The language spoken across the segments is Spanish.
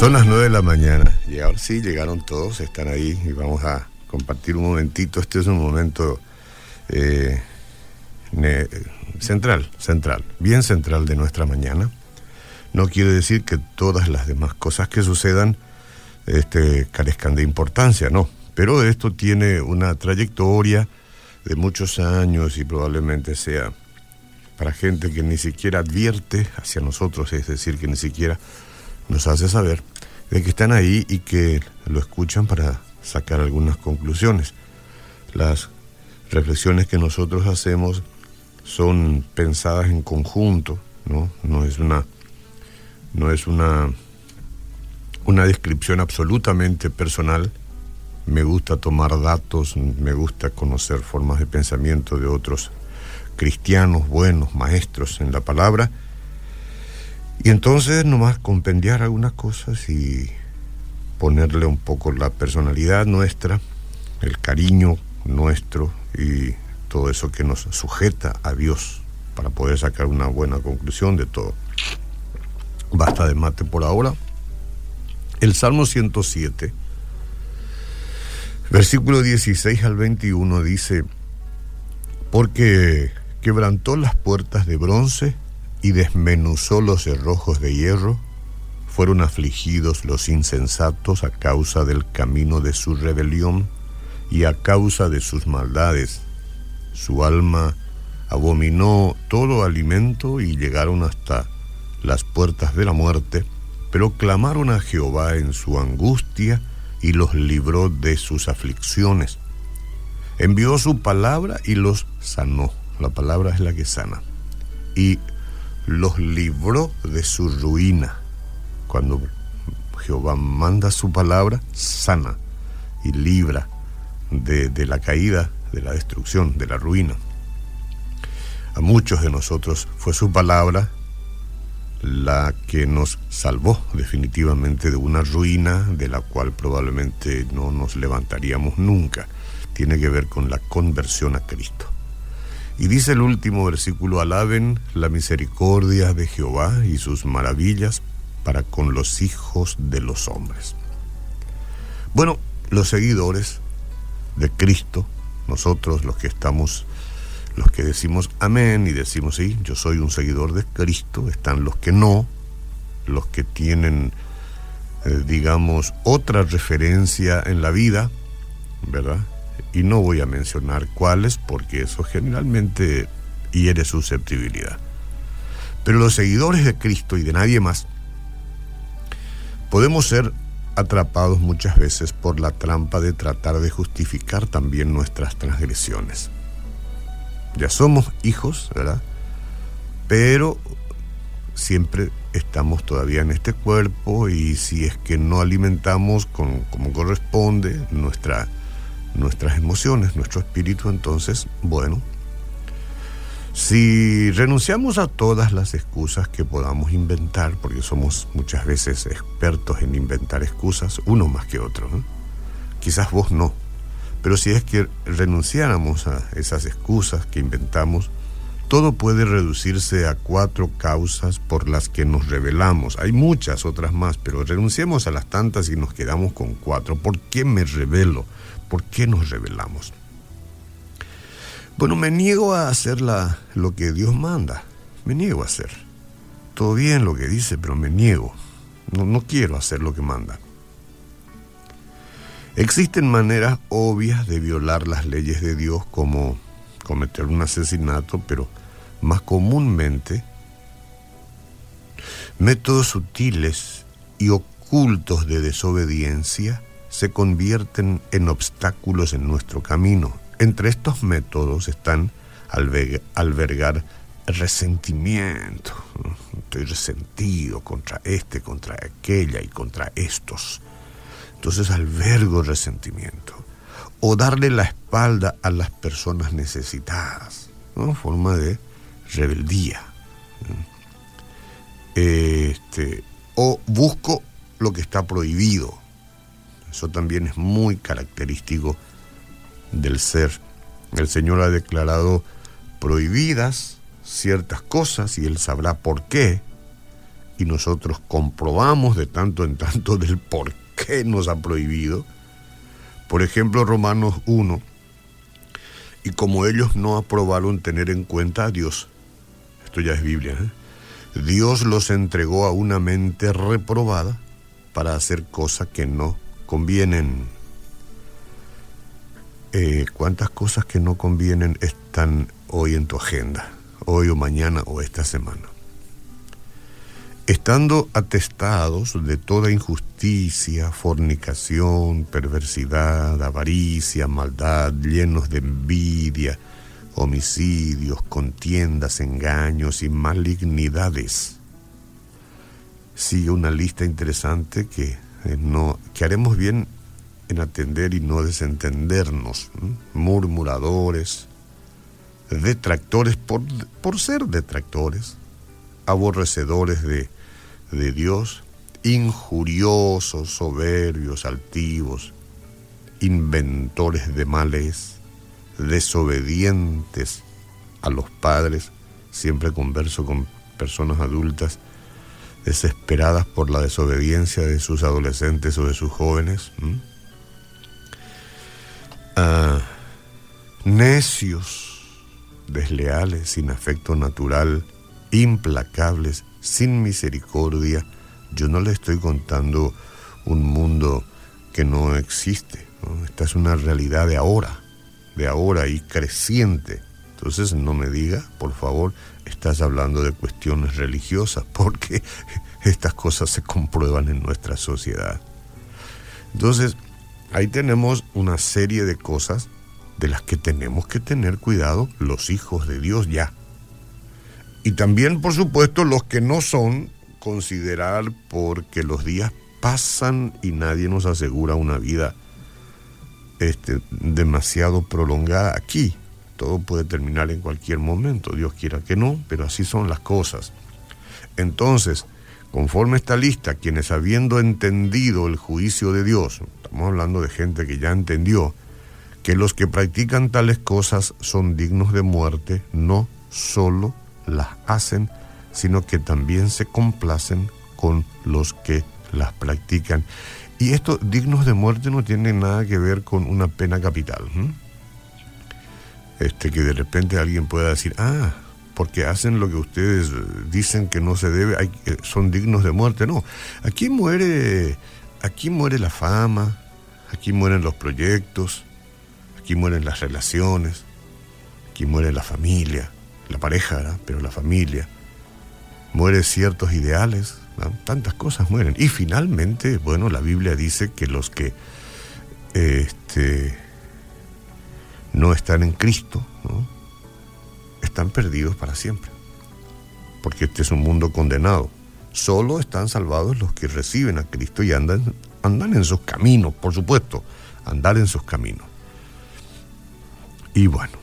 Son las 9 de la mañana y ahora sí llegaron todos, están ahí y vamos a compartir un momentito. Este es un momento eh, central, central, bien central de nuestra mañana. No quiere decir que todas las demás cosas que sucedan este, carezcan de importancia, no. Pero esto tiene una trayectoria de muchos años y probablemente sea para gente que ni siquiera advierte hacia nosotros, es decir, que ni siquiera nos hace saber de que están ahí y que lo escuchan para sacar algunas conclusiones. Las reflexiones que nosotros hacemos son pensadas en conjunto, ¿no? No es una no es una una descripción absolutamente personal. Me gusta tomar datos, me gusta conocer formas de pensamiento de otros cristianos buenos, maestros en la palabra y entonces nomás compendiar algunas cosas y ponerle un poco la personalidad nuestra, el cariño nuestro y todo eso que nos sujeta a Dios para poder sacar una buena conclusión de todo. Basta de mate por ahora. El Salmo 107, versículo 16 al 21 dice, porque quebrantó las puertas de bronce y desmenuzó los cerrojos de hierro, fueron afligidos los insensatos a causa del camino de su rebelión y a causa de sus maldades. Su alma abominó todo alimento y llegaron hasta las puertas de la muerte, pero clamaron a Jehová en su angustia y los libró de sus aflicciones. Envió su palabra y los sanó. La palabra es la que sana. Y los libró de su ruina. Cuando Jehová manda su palabra, sana y libra de, la caída, de la destrucción, de la ruina. A muchos de nosotros fue su palabra la que nos salvó definitivamente de una ruina de la cual probablemente no nos levantaríamos nunca. Tiene que ver con la conversión a Cristo. Y dice el último versículo, alaben la misericordia de Jehová y sus maravillas para con los hijos de los hombres. Bueno, los seguidores de Cristo, nosotros los que estamos, los que decimos amén y decimos sí, yo soy un seguidor de Cristo, están los que no, los que tienen, eh, digamos, otra referencia en la vida, ¿verdad? Y no voy a mencionar cuáles porque eso generalmente hiere susceptibilidad. Pero los seguidores de Cristo y de nadie más podemos ser atrapados muchas veces por la trampa de tratar de justificar también nuestras transgresiones. Ya somos hijos, ¿verdad? Pero siempre estamos todavía en este cuerpo y si es que no alimentamos con, como corresponde nuestra nuestras emociones, nuestro espíritu, entonces, bueno, si renunciamos a todas las excusas que podamos inventar, porque somos muchas veces expertos en inventar excusas, uno más que otro, quizás vos no, pero si es que renunciáramos a esas excusas que inventamos, todo puede reducirse a cuatro causas por las que nos rebelamos. Hay muchas otras más, pero renunciemos a las tantas y nos quedamos con cuatro. ¿Por qué me rebelo? ¿Por qué nos rebelamos? Bueno, me niego a hacer lo que Dios manda. Me niego a hacer. Todo bien lo que dice, pero me niego. No, no quiero hacer lo que manda. Existen maneras obvias de violar las leyes de Dios como cometer un asesinato, pero más comúnmente métodos sutiles y ocultos de desobediencia se convierten en obstáculos en nuestro camino. Entre estos métodos están albergar resentimiento. Estoy resentido contra este, contra aquella y contra estos. Entonces albergo resentimiento. O darle la espalda a las personas necesitadas. Forma de rebeldía. Este, o busco lo que está prohibido eso también es muy característico del ser. El Señor ha declarado prohibidas ciertas cosas y Él sabrá por qué. y nosotros comprobamos de tanto en tanto del por qué nos ha prohibido. Por ejemplo, Romanos 1, y como ellos no aprobaron tener en cuenta a Dios, esto ya es Biblia, ¿eh? Dios los entregó a una mente reprobada para hacer cosas que no convienen. Eh, ¿Cuántas cosas que no convienen están hoy en tu agenda? Hoy o mañana o esta semana. Estando atestados de toda injusticia, fornicación, perversidad, avaricia, maldad, llenos de envidia, homicidios, contiendas, engaños y malignidades. Sigue una lista interesante que, eh, no, que haremos bien en atender y no desentendernos. Murmuradores, detractores por, por ser detractores, aborrecedores de, de Dios, injuriosos, soberbios, altivos, inventores de males, desobedientes a los padres, siempre converso con personas adultas, desesperadas por la desobediencia de sus adolescentes o de sus jóvenes. Ah, necios, desleales, sin afecto natural, implacables, sin misericordia. Yo no le estoy contando un mundo que no existe. Esta es una realidad de ahora, de ahora y creciente. Entonces no me diga, por favor, estás hablando de cuestiones religiosas, porque estas cosas se comprueban en nuestra sociedad. Entonces, ahí tenemos una serie de cosas de las que tenemos que tener cuidado los hijos de Dios ya. Y también, por supuesto, los que no son, considerar porque los días pasan y nadie nos asegura una vida este, demasiado prolongada aquí. Todo puede terminar en cualquier momento, Dios quiera que no, pero así son las cosas. Entonces, conforme esta lista, quienes habiendo entendido el juicio de Dios, estamos hablando de gente que ya entendió, que los que practican tales cosas son dignos de muerte, no solo las hacen, sino que también se complacen con los que las practican. Y esto, dignos de muerte, no tiene nada que ver con una pena capital. Este, que de repente alguien pueda decir, ah, porque hacen lo que ustedes dicen que no se debe, son dignos de muerte. No, aquí muere, aquí muere la fama, aquí mueren los proyectos, aquí mueren las relaciones, aquí muere la familia, la pareja, pero la familia. Mueren ciertos ideales, tantas cosas mueren. Y finalmente, bueno, la Biblia dice que los que este, no están en Cristo, están perdidos para siempre. Porque este es un mundo condenado. Solo están salvados los que reciben a Cristo y andan, andan en sus caminos, por supuesto, andar en sus caminos. Y bueno,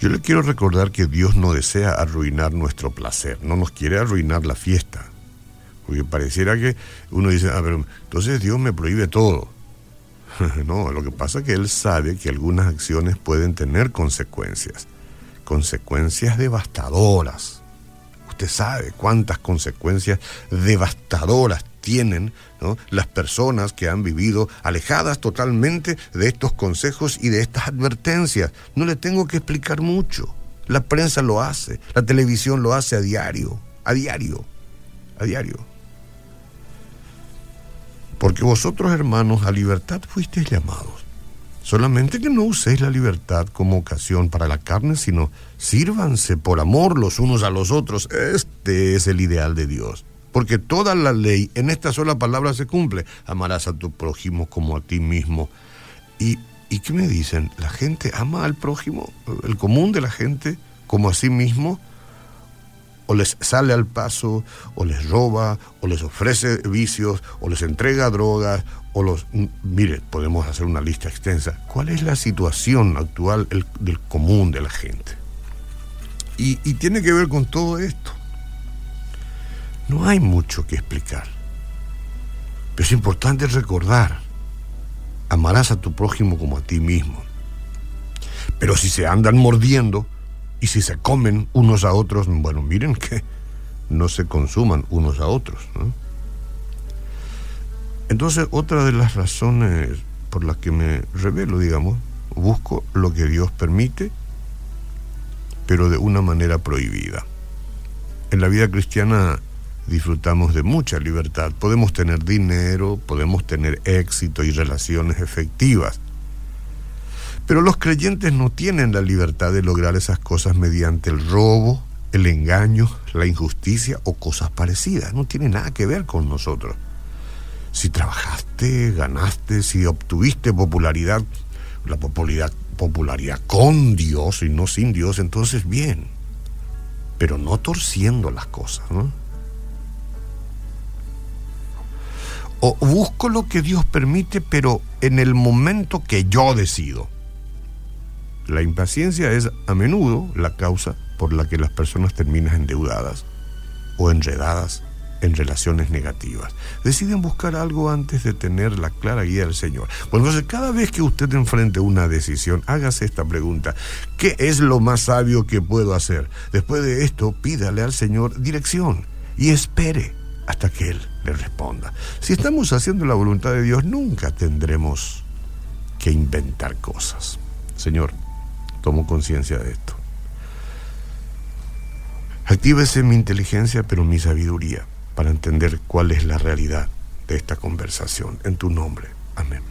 yo le quiero recordar que Dios no desea arruinar nuestro placer, no nos quiere arruinar la fiesta. Porque pareciera que uno dice, a ver, entonces Dios me prohíbe todo. no, lo que pasa es que Él sabe que algunas acciones pueden tener consecuencias, consecuencias devastadoras. Usted sabe cuántas consecuencias devastadoras tienen las personas que han vivido alejadas totalmente de estos consejos y de estas advertencias. No le tengo que explicar mucho. La prensa lo hace, la televisión lo hace a diario, a diario, a diario. Porque vosotros, hermanos, a libertad fuisteis llamados. Solamente que no uséis la libertad como ocasión para la carne, sino sírvanse por amor los unos a los otros. Este es el ideal de Dios. Porque toda la ley en esta sola palabra se cumple. Amarás a tu prójimo como a ti mismo. ¿Y, ¿Y qué me dicen? ¿La gente ama al prójimo? ¿El común de la gente como a sí mismo? ¿O les sale al paso? ¿O les roba? ¿O les ofrece vicios? ¿O les entrega drogas? ¿O los... Mire, podemos hacer una lista extensa. ¿Cuál es la situación actual del común de la gente? y tiene que ver con todo esto. No hay mucho que explicar. Pero es importante recordar, amarás a tu prójimo como a ti mismo. Pero si se andan mordiendo y si se comen unos a otros, bueno, miren que no se consuman unos a otros. Entonces, otra de las razones por las que me revelo, digamos, busco lo que Dios permite, pero de una manera prohibida. En la vida cristiana disfrutamos de mucha libertad. Podemos tener dinero, podemos tener éxito y relaciones efectivas. Pero los creyentes no tienen la libertad de lograr esas cosas mediante el robo, el engaño, la injusticia o cosas parecidas. No tiene nada que ver con nosotros. Si trabajaste, ganaste, si obtuviste popularidad, la popularidad, popularidad con Dios y no sin Dios, entonces bien. Pero no torciendo las cosas, ¿no? O busco lo que Dios permite, pero en el momento que yo decido. La impaciencia es a menudo la causa por la que las personas terminan endeudadas o enredadas en relaciones negativas. Deciden buscar algo antes de tener la clara guía del Señor. Bueno, entonces cada vez que usted enfrente una decisión, hágase esta pregunta. ¿Qué es lo más sabio que puedo hacer? Después de esto, pídale al Señor dirección y espere hasta que Él le responda. Si estamos haciendo la voluntad de Dios, nunca tendremos que inventar cosas. Señor, tomo conciencia de esto. Actívese mi inteligencia, pero mi sabiduría, para entender cuál es la realidad de esta conversación. En tu nombre. Amén.